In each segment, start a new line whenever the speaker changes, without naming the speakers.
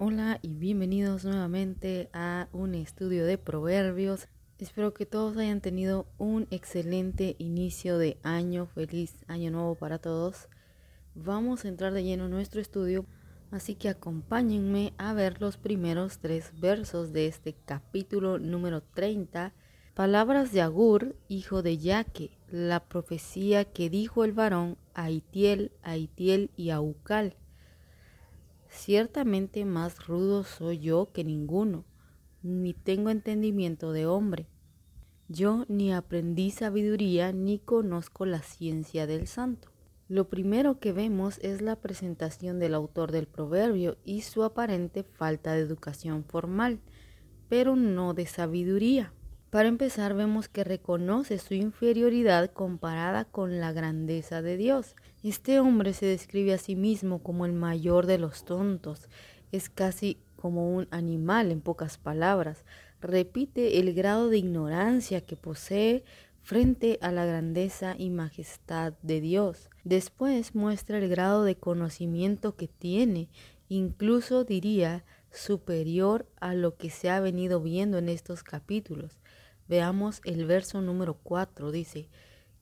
Hola y bienvenidos nuevamente a un estudio de proverbios. Espero que todos hayan tenido un excelente inicio de año. Feliz año nuevo para todos. Vamos a entrar de lleno en nuestro estudio, así que acompáñenme a ver los primeros tres versos de este capítulo número 30. Palabras de Agur, hijo de Yaque, la profecía que dijo el varón a Itiel, a y a Ucal Ciertamente más rudo soy yo que ninguno, ni tengo entendimiento de hombre. Yo ni aprendí sabiduría ni conozco la ciencia del santo. Lo primero que vemos es la presentación del autor del proverbio y su aparente falta de educación formal, pero no de sabiduría. Para empezar, vemos que reconoce su inferioridad comparada con la grandeza de Dios. Este hombre se describe a sí mismo como el mayor de los tontos. Es casi como un animal, en pocas palabras. Repite el grado de ignorancia que posee frente a la grandeza y majestad de Dios. Después muestra el grado de conocimiento que tiene, incluso diría superior a lo que se ha venido viendo en estos capítulos. Veamos el verso número 4. Dice,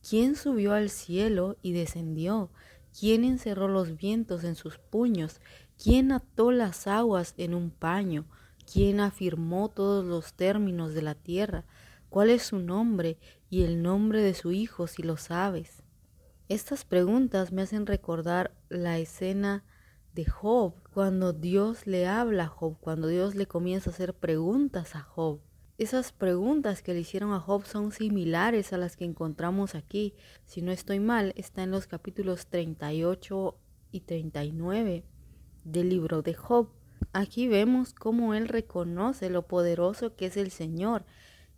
¿quién subió al cielo y descendió? ¿Quién encerró los vientos en sus puños? ¿Quién ató las aguas en un paño? ¿Quién afirmó todos los términos de la tierra? ¿Cuál es su nombre y el nombre de su hijo si lo sabes? Estas preguntas me hacen recordar la escena de Job, cuando Dios le habla a Job, cuando Dios le comienza a hacer preguntas a Job. Esas preguntas que le hicieron a Job son similares a las que encontramos aquí. Si no estoy mal, está en los capítulos 38 y 39 del libro de Job. Aquí vemos cómo él reconoce lo poderoso que es el Señor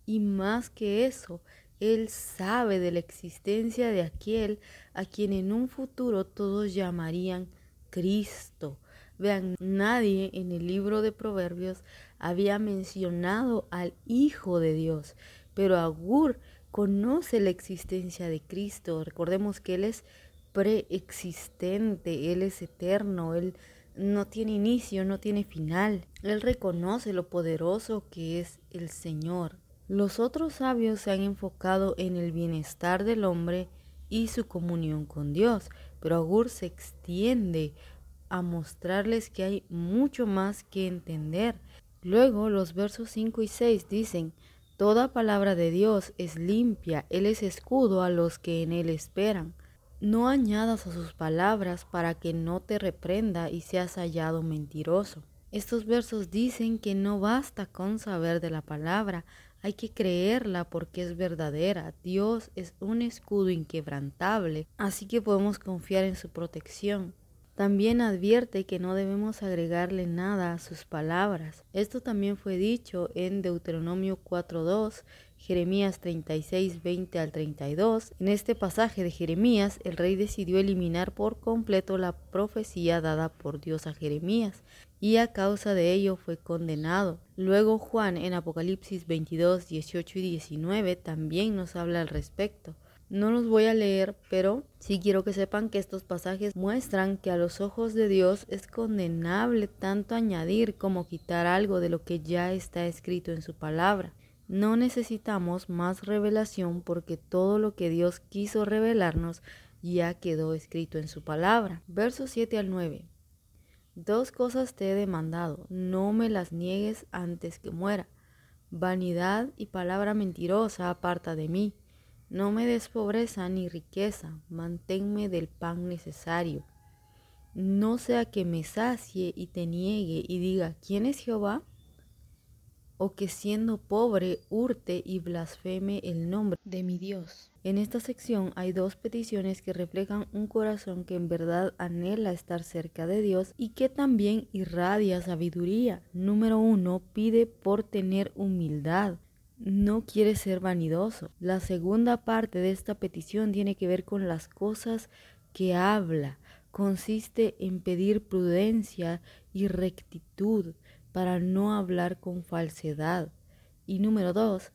y más que eso, él sabe de la existencia de aquel a quien en un futuro todos llamarían Cristo. Vean, nadie en el libro de Proverbios había mencionado al Hijo de Dios, pero Agur conoce la existencia de Cristo. Recordemos que Él es preexistente, Él es eterno, Él no tiene inicio, no tiene final. Él reconoce lo poderoso que es el Señor. Los otros sabios se han enfocado en el bienestar del hombre y su comunión con Dios, pero Agur se extiende a mostrarles que hay mucho más que entender. Luego los versos 5 y 6 dicen, Toda palabra de Dios es limpia, Él es escudo a los que en Él esperan. No añadas a sus palabras para que no te reprenda y seas hallado mentiroso. Estos versos dicen que no basta con saber de la palabra, hay que creerla porque es verdadera. Dios es un escudo inquebrantable, así que podemos confiar en su protección. También advierte que no debemos agregarle nada a sus palabras. Esto también fue dicho en Deuteronomio 4.2, Jeremías 36, 20 al 32. En este pasaje de Jeremías, el rey decidió eliminar por completo la profecía dada por Dios a Jeremías y a causa de ello fue condenado. Luego Juan en Apocalipsis 22, 18 y 19 también nos habla al respecto. No los voy a leer, pero sí quiero que sepan que estos pasajes muestran que a los ojos de Dios es condenable tanto añadir como quitar algo de lo que ya está escrito en su palabra. No necesitamos más revelación porque todo lo que Dios quiso revelarnos ya quedó escrito en su palabra. Versos 7 al 9. Dos cosas te he demandado, no me las niegues antes que muera. Vanidad y palabra mentirosa aparta de mí. No me des pobreza ni riqueza, manténme del pan necesario. No sea que me sacie y te niegue y diga, ¿quién es Jehová? O que siendo pobre hurte y blasfeme el nombre de mi Dios. En esta sección hay dos peticiones que reflejan un corazón que en verdad anhela estar cerca de Dios y que también irradia sabiduría. Número uno, pide por tener humildad no quiere ser vanidoso. La segunda parte de esta petición tiene que ver con las cosas que habla. Consiste en pedir prudencia y rectitud para no hablar con falsedad. Y número dos,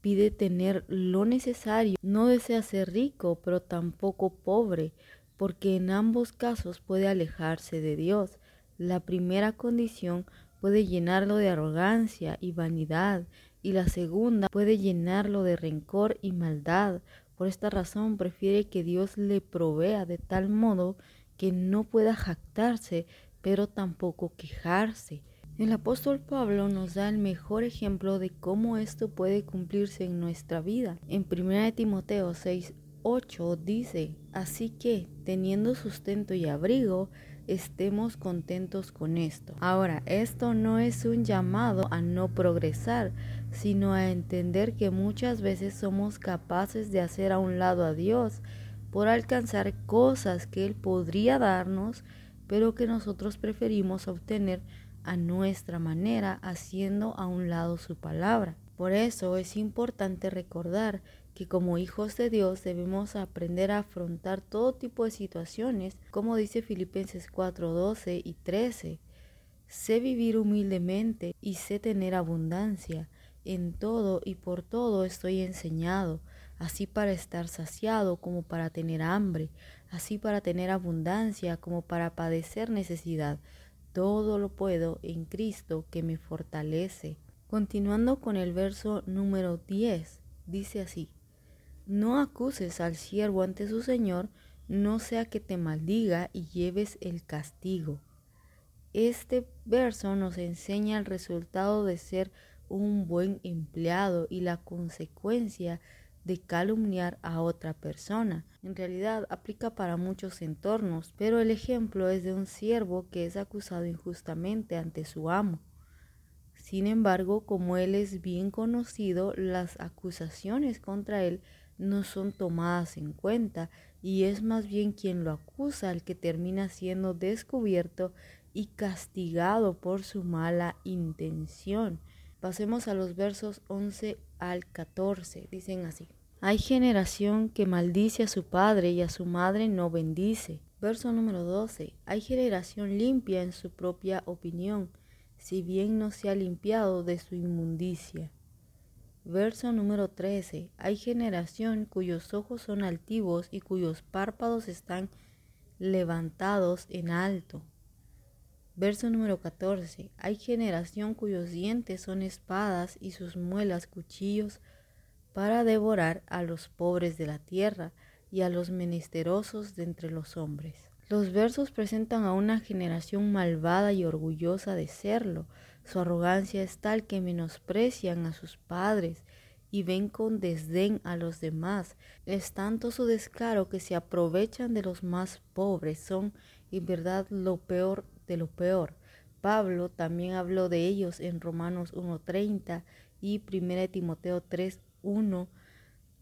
pide tener lo necesario. No desea ser rico, pero tampoco pobre, porque en ambos casos puede alejarse de Dios. La primera condición puede llenarlo de arrogancia y vanidad, y la segunda puede llenarlo de rencor y maldad. Por esta razón prefiere que Dios le provea de tal modo que no pueda jactarse, pero tampoco quejarse. El apóstol Pablo nos da el mejor ejemplo de cómo esto puede cumplirse en nuestra vida. En 1 Timoteo 6, 8 dice, así que, teniendo sustento y abrigo, estemos contentos con esto. Ahora, esto no es un llamado a no progresar, sino a entender que muchas veces somos capaces de hacer a un lado a Dios por alcanzar cosas que Él podría darnos, pero que nosotros preferimos obtener a nuestra manera, haciendo a un lado su palabra. Por eso es importante recordar que como hijos de Dios debemos aprender a afrontar todo tipo de situaciones, como dice Filipenses 4, 12 y 13. Sé vivir humildemente y sé tener abundancia. En todo y por todo estoy enseñado, así para estar saciado como para tener hambre, así para tener abundancia como para padecer necesidad. Todo lo puedo en Cristo que me fortalece. Continuando con el verso número 10, dice así. No acuses al siervo ante su Señor, no sea que te maldiga y lleves el castigo. Este verso nos enseña el resultado de ser un buen empleado y la consecuencia de calumniar a otra persona. En realidad aplica para muchos entornos, pero el ejemplo es de un siervo que es acusado injustamente ante su amo. Sin embargo, como él es bien conocido, las acusaciones contra él no son tomadas en cuenta y es más bien quien lo acusa el que termina siendo descubierto y castigado por su mala intención. Pasemos a los versos 11 al 14. Dicen así. Hay generación que maldice a su padre y a su madre no bendice. Verso número 12. Hay generación limpia en su propia opinión, si bien no se ha limpiado de su inmundicia. Verso número 13. Hay generación cuyos ojos son altivos y cuyos párpados están levantados en alto. Verso número 14. Hay generación cuyos dientes son espadas y sus muelas cuchillos para devorar a los pobres de la tierra y a los menesterosos de entre los hombres. Los versos presentan a una generación malvada y orgullosa de serlo, su arrogancia es tal que menosprecian a sus padres y ven con desdén a los demás. Es tanto su descaro que se aprovechan de los más pobres. Son en verdad lo peor de lo peor. Pablo también habló de ellos en Romanos 1.30 y 1 Timoteo 3.1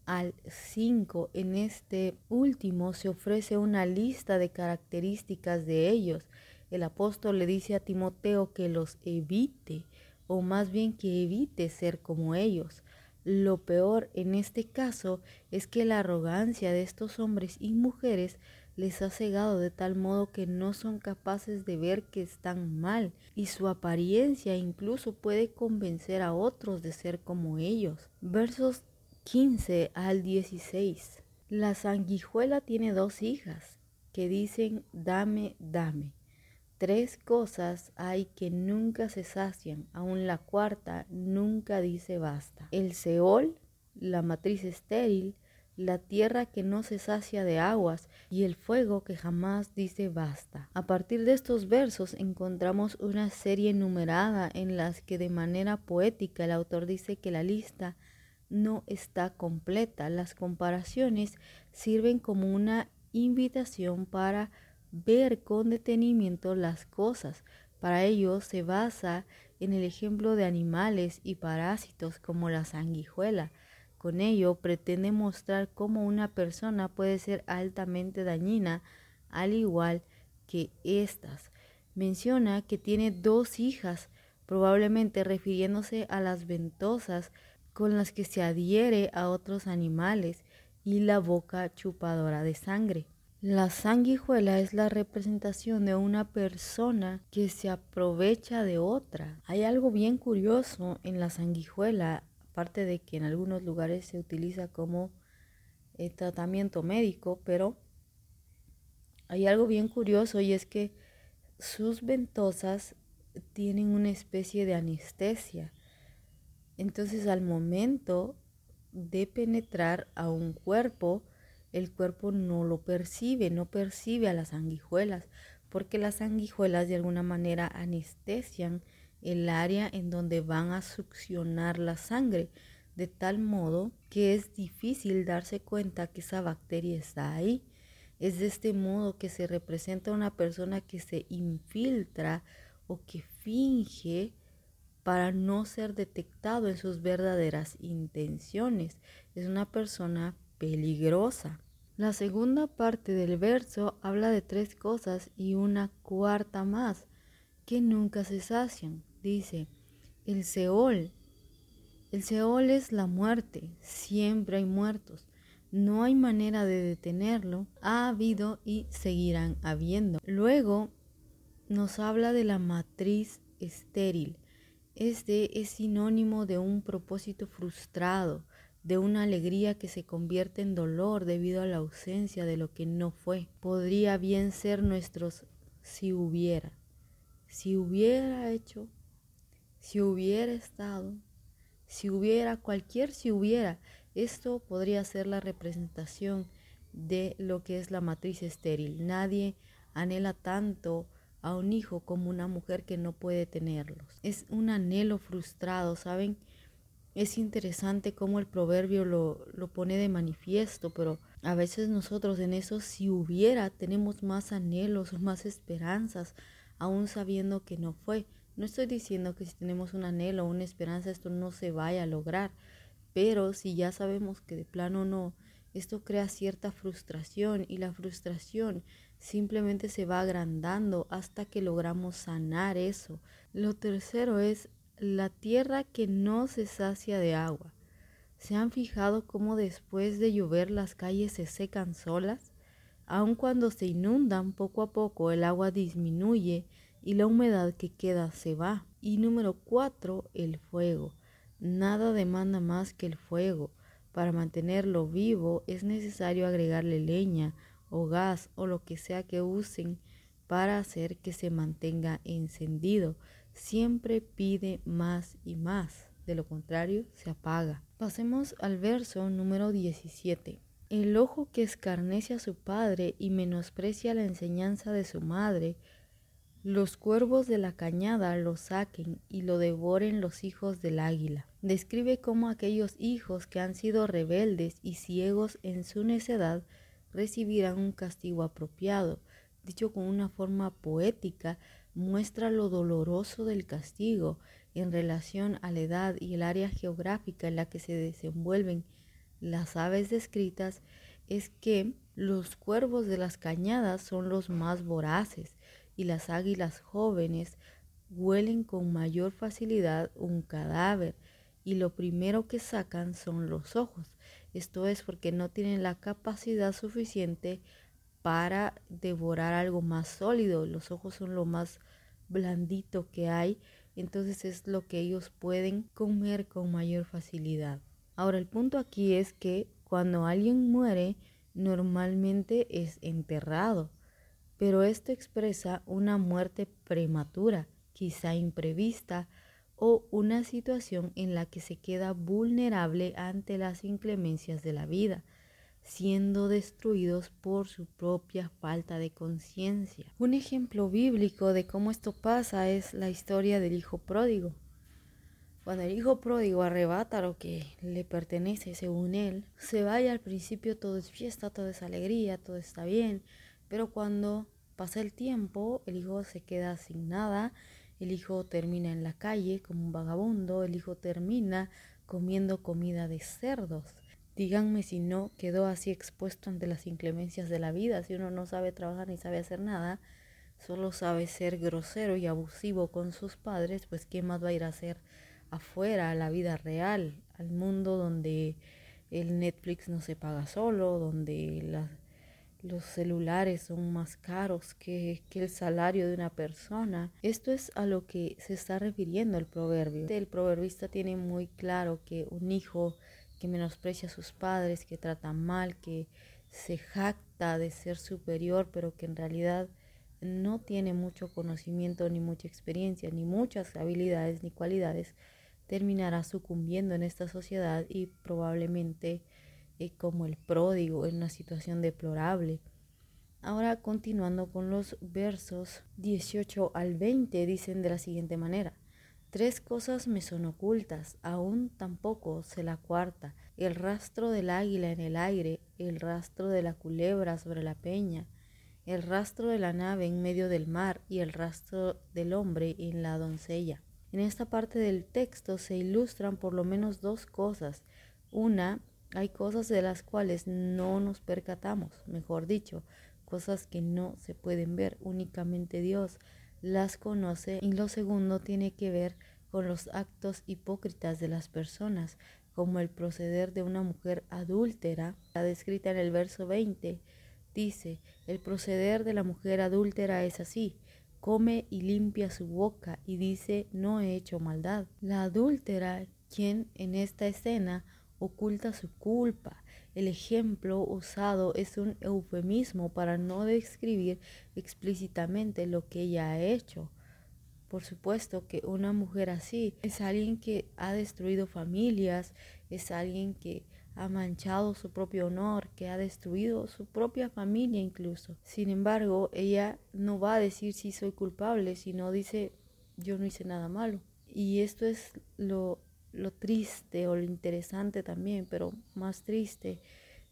al 5. En este último se ofrece una lista de características de ellos el apóstol le dice a Timoteo que los evite, o más bien que evite ser como ellos. Lo peor en este caso es que la arrogancia de estos hombres y mujeres les ha cegado de tal modo que no son capaces de ver que están mal y su apariencia incluso puede convencer a otros de ser como ellos. Versos 15 al 16. La sanguijuela tiene dos hijas que dicen dame, dame. Tres cosas hay que nunca se sacian, aun la cuarta nunca dice basta. El Seol, la matriz estéril, la tierra que no se sacia de aguas y el fuego que jamás dice basta. A partir de estos versos encontramos una serie numerada en las que de manera poética el autor dice que la lista no está completa. Las comparaciones sirven como una invitación para ver con detenimiento las cosas. Para ello se basa en el ejemplo de animales y parásitos como la sanguijuela. Con ello pretende mostrar cómo una persona puede ser altamente dañina al igual que éstas. Menciona que tiene dos hijas, probablemente refiriéndose a las ventosas con las que se adhiere a otros animales y la boca chupadora de sangre. La sanguijuela es la representación de una persona que se aprovecha de otra. Hay algo bien curioso en la sanguijuela, aparte de que en algunos lugares se utiliza como eh, tratamiento médico, pero hay algo bien curioso y es que sus ventosas tienen una especie de anestesia. Entonces al momento de penetrar a un cuerpo, el cuerpo no lo percibe, no percibe a las sanguijuelas, porque las sanguijuelas de alguna manera anestesian el área en donde van a succionar la sangre, de tal modo que es difícil darse cuenta que esa bacteria está ahí. Es de este modo que se representa una persona que se infiltra o que finge para no ser detectado en sus verdaderas intenciones. Es una persona peligrosa. La segunda parte del verso habla de tres cosas y una cuarta más que nunca se sacian. Dice, el Seol. El Seol es la muerte. Siempre hay muertos. No hay manera de detenerlo. Ha habido y seguirán habiendo. Luego nos habla de la matriz estéril. Este es sinónimo de un propósito frustrado, de una alegría que se convierte en dolor debido a la ausencia de lo que no fue. Podría bien ser nuestros si hubiera, si hubiera hecho, si hubiera estado, si hubiera, cualquier si hubiera. Esto podría ser la representación de lo que es la matriz estéril. Nadie anhela tanto a un hijo como una mujer que no puede tenerlos. Es un anhelo frustrado, ¿saben? Es interesante cómo el proverbio lo, lo pone de manifiesto, pero a veces nosotros en eso, si hubiera, tenemos más anhelos, más esperanzas, aún sabiendo que no fue. No estoy diciendo que si tenemos un anhelo o una esperanza esto no se vaya a lograr, pero si ya sabemos que de plano no, esto crea cierta frustración y la frustración simplemente se va agrandando hasta que logramos sanar eso. Lo tercero es la tierra que no se sacia de agua. ¿Se han fijado cómo después de llover las calles se secan solas? Aun cuando se inundan, poco a poco el agua disminuye y la humedad que queda se va. Y número cuatro, el fuego. Nada demanda más que el fuego. Para mantenerlo vivo es necesario agregarle leña o gas o lo que sea que usen para hacer que se mantenga encendido. Siempre pide más y más, de lo contrario se apaga. Pasemos al verso número 17. El ojo que escarnece a su padre y menosprecia la enseñanza de su madre, los cuervos de la cañada lo saquen y lo devoren los hijos del águila. Describe cómo aquellos hijos que han sido rebeldes y ciegos en su necedad recibirán un castigo apropiado. Dicho con una forma poética, muestra lo doloroso del castigo en relación a la edad y el área geográfica en la que se desenvuelven las aves descritas, es que los cuervos de las cañadas son los más voraces y las águilas jóvenes huelen con mayor facilidad un cadáver y lo primero que sacan son los ojos. Esto es porque no tienen la capacidad suficiente para devorar algo más sólido. Los ojos son lo más blandito que hay, entonces es lo que ellos pueden comer con mayor facilidad. Ahora el punto aquí es que cuando alguien muere normalmente es enterrado, pero esto expresa una muerte prematura, quizá imprevista, o una situación en la que se queda vulnerable ante las inclemencias de la vida, siendo destruidos por su propia falta de conciencia. Un ejemplo bíblico de cómo esto pasa es la historia del hijo pródigo. Cuando el hijo pródigo arrebata lo que le pertenece según él, se vaya al principio todo es fiesta, todo es alegría, todo está bien, pero cuando pasa el tiempo, el hijo se queda sin nada el hijo termina en la calle como un vagabundo, el hijo termina comiendo comida de cerdos. Díganme si no quedó así expuesto ante las inclemencias de la vida, si uno no sabe trabajar ni sabe hacer nada, solo sabe ser grosero y abusivo con sus padres, pues ¿qué más va a ir a hacer afuera, a la vida real, al mundo donde el Netflix no se paga solo, donde las los celulares son más caros que, el salario de una persona. Esto es a lo que se está refiriendo el proverbio. El proverbista tiene muy claro que un hijo que menosprecia a sus padres, que trata mal, que se jacta de ser superior, pero que en realidad no tiene mucho conocimiento, ni mucha experiencia, ni muchas habilidades, ni cualidades, terminará sucumbiendo en esta sociedad y probablemente como el pródigo en una situación deplorable. Ahora continuando con los versos 18 al 20 dicen de la siguiente manera. Tres cosas me son ocultas, aún tampoco sé la cuarta, el rastro del águila en el aire, el rastro de la culebra sobre la peña, el rastro de la nave en medio del mar y el rastro del hombre en la doncella. En esta parte del texto se ilustran por lo menos dos cosas. Una, hay cosas de las cuales no nos percatamos, mejor dicho, cosas que no se pueden ver, únicamente Dios las conoce. Y lo segundo tiene que ver con los actos hipócritas de las personas, como el proceder de una mujer adúltera, la descrita en el verso 20 Dice, el proceder de la mujer adúltera es así, come y limpia su boca y dice, no he hecho maldad. La adúltera, quien en esta escena oculta su culpa. El ejemplo usado es un eufemismo para no describir explícitamente lo que ella ha hecho. Por supuesto que una mujer así es alguien que ha destruido familias, es alguien que ha manchado su propio honor, que ha destruido su propia familia incluso. Sin embargo, ella no va a decir si soy culpable, sino dice yo no hice nada malo. Y esto es lo, lo triste o lo interesante también, pero más triste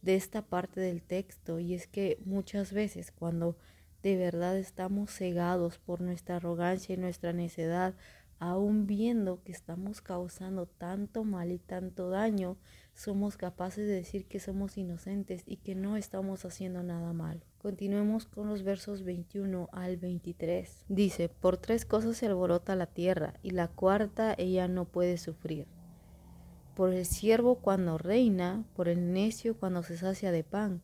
de esta parte del texto. Y es que muchas veces cuando de verdad estamos cegados por nuestra arrogancia y nuestra necedad, aún viendo que estamos causando tanto mal y tanto daño, somos capaces de decir que somos inocentes y que no estamos haciendo nada malo. Continuemos con los versos 21 al 23. Dice, por tres cosas se alborota la tierra y la cuarta ella no puede sufrir. Por el siervo cuando reina, por el necio cuando se sacia de pan,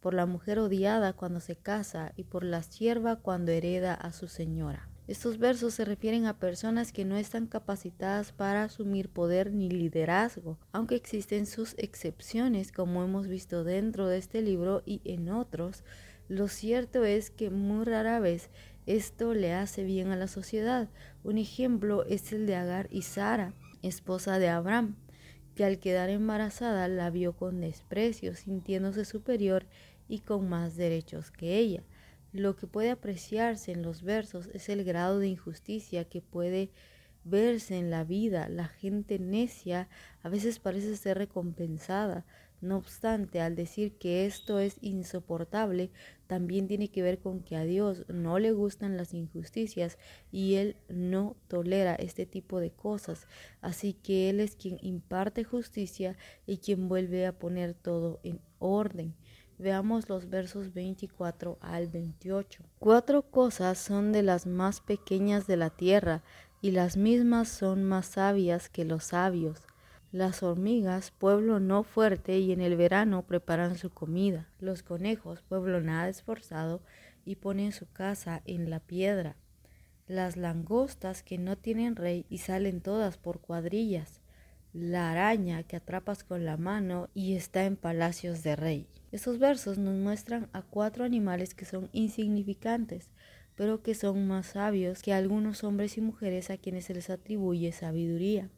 por la mujer odiada cuando se casa y por la sierva cuando hereda a su señora. Estos versos se refieren a personas que no están capacitadas para asumir poder ni liderazgo, aunque existen sus excepciones como hemos visto dentro de este libro y en otros. Lo cierto es que muy rara vez esto le hace bien a la sociedad. Un ejemplo es el de Agar y Sara, esposa de Abraham, que al quedar embarazada la vio con desprecio, sintiéndose superior y con más derechos que ella. Lo que puede apreciarse en los versos es el grado de injusticia que puede verse en la vida. La gente necia a veces parece ser recompensada. No obstante, al decir que esto es insoportable, también tiene que ver con que a Dios no le gustan las injusticias y Él no tolera este tipo de cosas. Así que Él es quien imparte justicia y quien vuelve a poner todo en orden. Veamos los versos 24 al 28. Cuatro cosas son de las más pequeñas de la tierra, y las mismas son más sabias que los sabios. Las hormigas, pueblo no fuerte, y en el verano preparan su comida. Los conejos, pueblo nada esforzado, y ponen su casa en la piedra. Las langostas que no tienen rey y salen todas por cuadrillas. La araña que atrapas con la mano y está en palacios de rey. Estos versos nos muestran a cuatro animales que son insignificantes, pero que son más sabios que algunos hombres y mujeres a quienes se les atribuye sabiduría.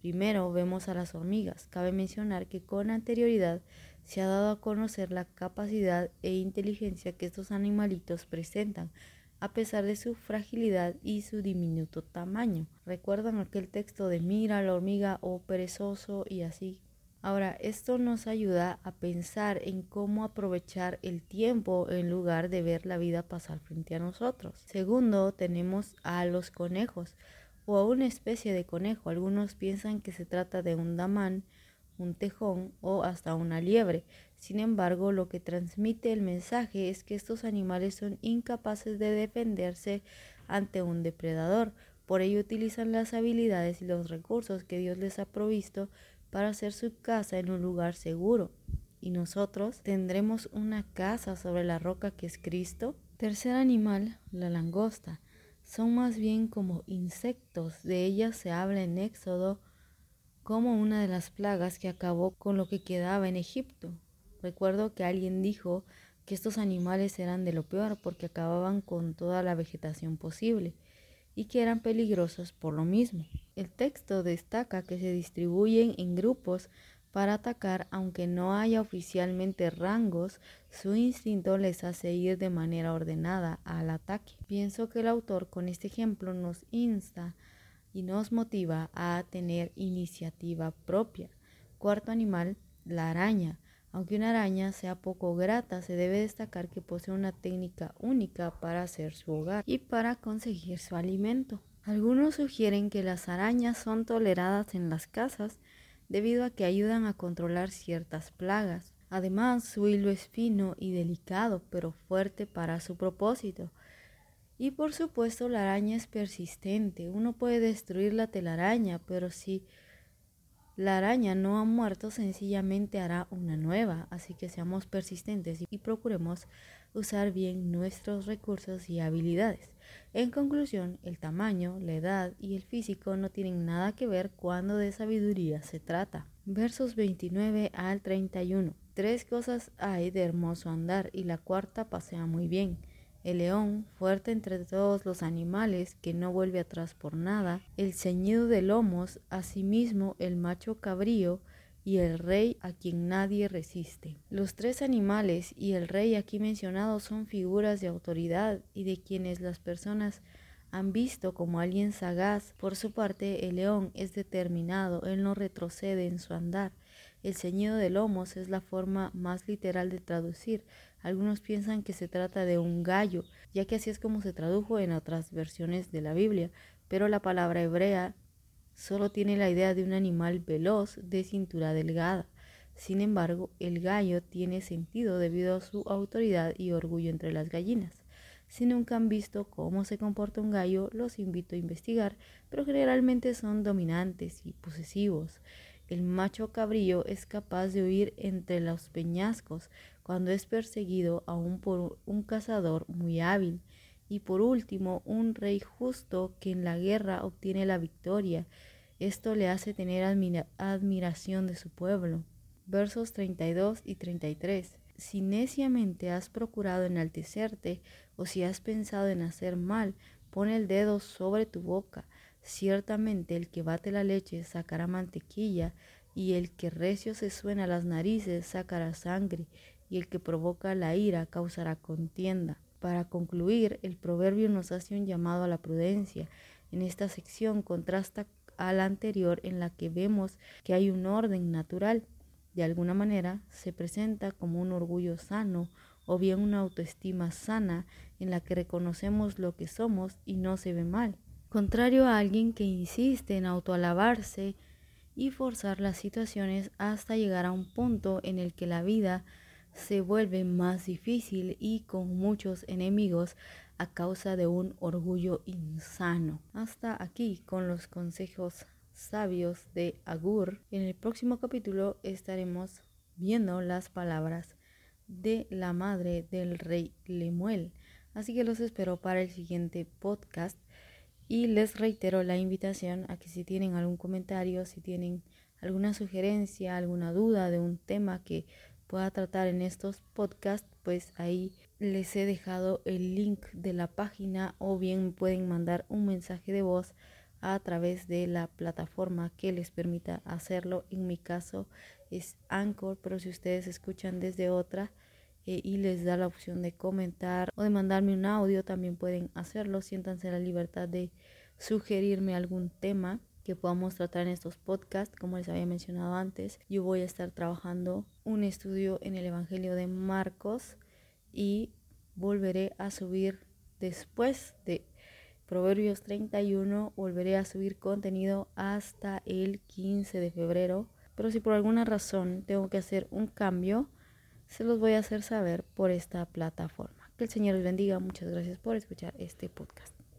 Primero vemos a las hormigas. Cabe mencionar que con anterioridad se ha dado a conocer la capacidad e inteligencia que estos animalitos presentan, a pesar de su fragilidad y su diminuto tamaño. ¿Recuerdan aquel texto de mira la hormiga o oh perezoso y así Ahora, esto nos ayuda a pensar en cómo aprovechar el tiempo en lugar de ver la vida pasar frente a nosotros. Segundo, tenemos a los conejos o a una especie de conejo. Algunos piensan que se trata de un damán, un tejón o hasta una liebre. Sin embargo, lo que transmite el mensaje es que estos animales son incapaces de defenderse ante un depredador. Por ello utilizan las habilidades y los recursos que Dios les ha provisto para hacer su casa en un lugar seguro. Y nosotros tendremos una casa sobre la roca que es Cristo. Tercer animal, la langosta. Son más bien como insectos. De ellas se habla en Éxodo como una de las plagas que acabó con lo que quedaba en Egipto. Recuerdo que alguien dijo que estos animales eran de lo peor porque acababan con toda la vegetación posible y que eran peligrosos por lo mismo. El texto destaca que se distribuyen en grupos para atacar aunque no haya oficialmente rangos, su instinto les hace ir de manera ordenada al ataque. Pienso que el autor con este ejemplo nos insta y nos motiva a tener iniciativa propia. Cuarto animal, la araña. Aunque una araña sea poco grata, se debe destacar que posee una técnica única para hacer su hogar y para conseguir su alimento. Algunos sugieren que las arañas son toleradas en las casas debido a que ayudan a controlar ciertas plagas. Además, su hilo es fino y delicado, pero fuerte para su propósito. Y por supuesto, la araña es persistente. Uno puede destruir la telaraña, pero si la araña no ha muerto, sencillamente hará una nueva, así que seamos persistentes y procuremos usar bien nuestros recursos y habilidades. En conclusión, el tamaño, la edad y el físico no tienen nada que ver cuando de sabiduría se trata. Versos 29 al 31. Tres cosas hay de hermoso andar y la cuarta pasea muy bien el león, fuerte entre todos los animales, que no vuelve atrás por nada, el ceñido de lomos, asimismo el macho cabrío, y el rey a quien nadie resiste. Los tres animales y el rey aquí mencionados son figuras de autoridad y de quienes las personas han visto como alguien sagaz. Por su parte, el león es determinado, él no retrocede en su andar. El ceñido de lomos es la forma más literal de traducir, algunos piensan que se trata de un gallo, ya que así es como se tradujo en otras versiones de la Biblia, pero la palabra hebrea solo tiene la idea de un animal veloz de cintura delgada. Sin embargo, el gallo tiene sentido debido a su autoridad y orgullo entre las gallinas. Si nunca han visto cómo se comporta un gallo, los invito a investigar, pero generalmente son dominantes y posesivos. El macho cabrillo es capaz de huir entre los peñascos cuando es perseguido aún por un cazador muy hábil. Y por último, un rey justo que en la guerra obtiene la victoria. Esto le hace tener admiración de su pueblo. Versos 32 y 33. Si neciamente has procurado enaltecerte o si has pensado en hacer mal, pon el dedo sobre tu boca Ciertamente el que bate la leche sacará mantequilla, y el que recio se suena las narices sacará sangre, y el que provoca la ira causará contienda. Para concluir, el proverbio nos hace un llamado a la prudencia. En esta sección contrasta a la anterior en la que vemos que hay un orden natural. De alguna manera se presenta como un orgullo sano o bien una autoestima sana en la que reconocemos lo que somos y no se ve mal contrario a alguien que insiste en autoalabarse y forzar las situaciones hasta llegar a un punto en el que la vida se vuelve más difícil y con muchos enemigos a causa de un orgullo insano. Hasta aquí con los consejos sabios de Agur. En el próximo capítulo estaremos viendo las palabras de la madre del rey Lemuel. Así que los espero para el siguiente podcast. Y les reitero la invitación a que si tienen algún comentario, si tienen alguna sugerencia, alguna duda de un tema que pueda tratar en estos podcasts, pues ahí les he dejado el link de la página o bien pueden mandar un mensaje de voz a través de la plataforma que les permita hacerlo. En mi caso es Anchor, pero si ustedes escuchan desde otra eh, y les da la opción de comentar o de mandarme un audio, también pueden hacerlo. Siéntanse la libertad de sugerirme algún tema que podamos tratar en estos podcasts, como les había mencionado antes. Yo voy a estar trabajando un estudio en el Evangelio de Marcos y volveré a subir después de Proverbios 31, volveré a subir contenido hasta el 15 de febrero. Pero si por alguna razón tengo que hacer un cambio, se los voy a hacer saber por esta plataforma. Que el Señor les bendiga. Muchas gracias por escuchar este podcast.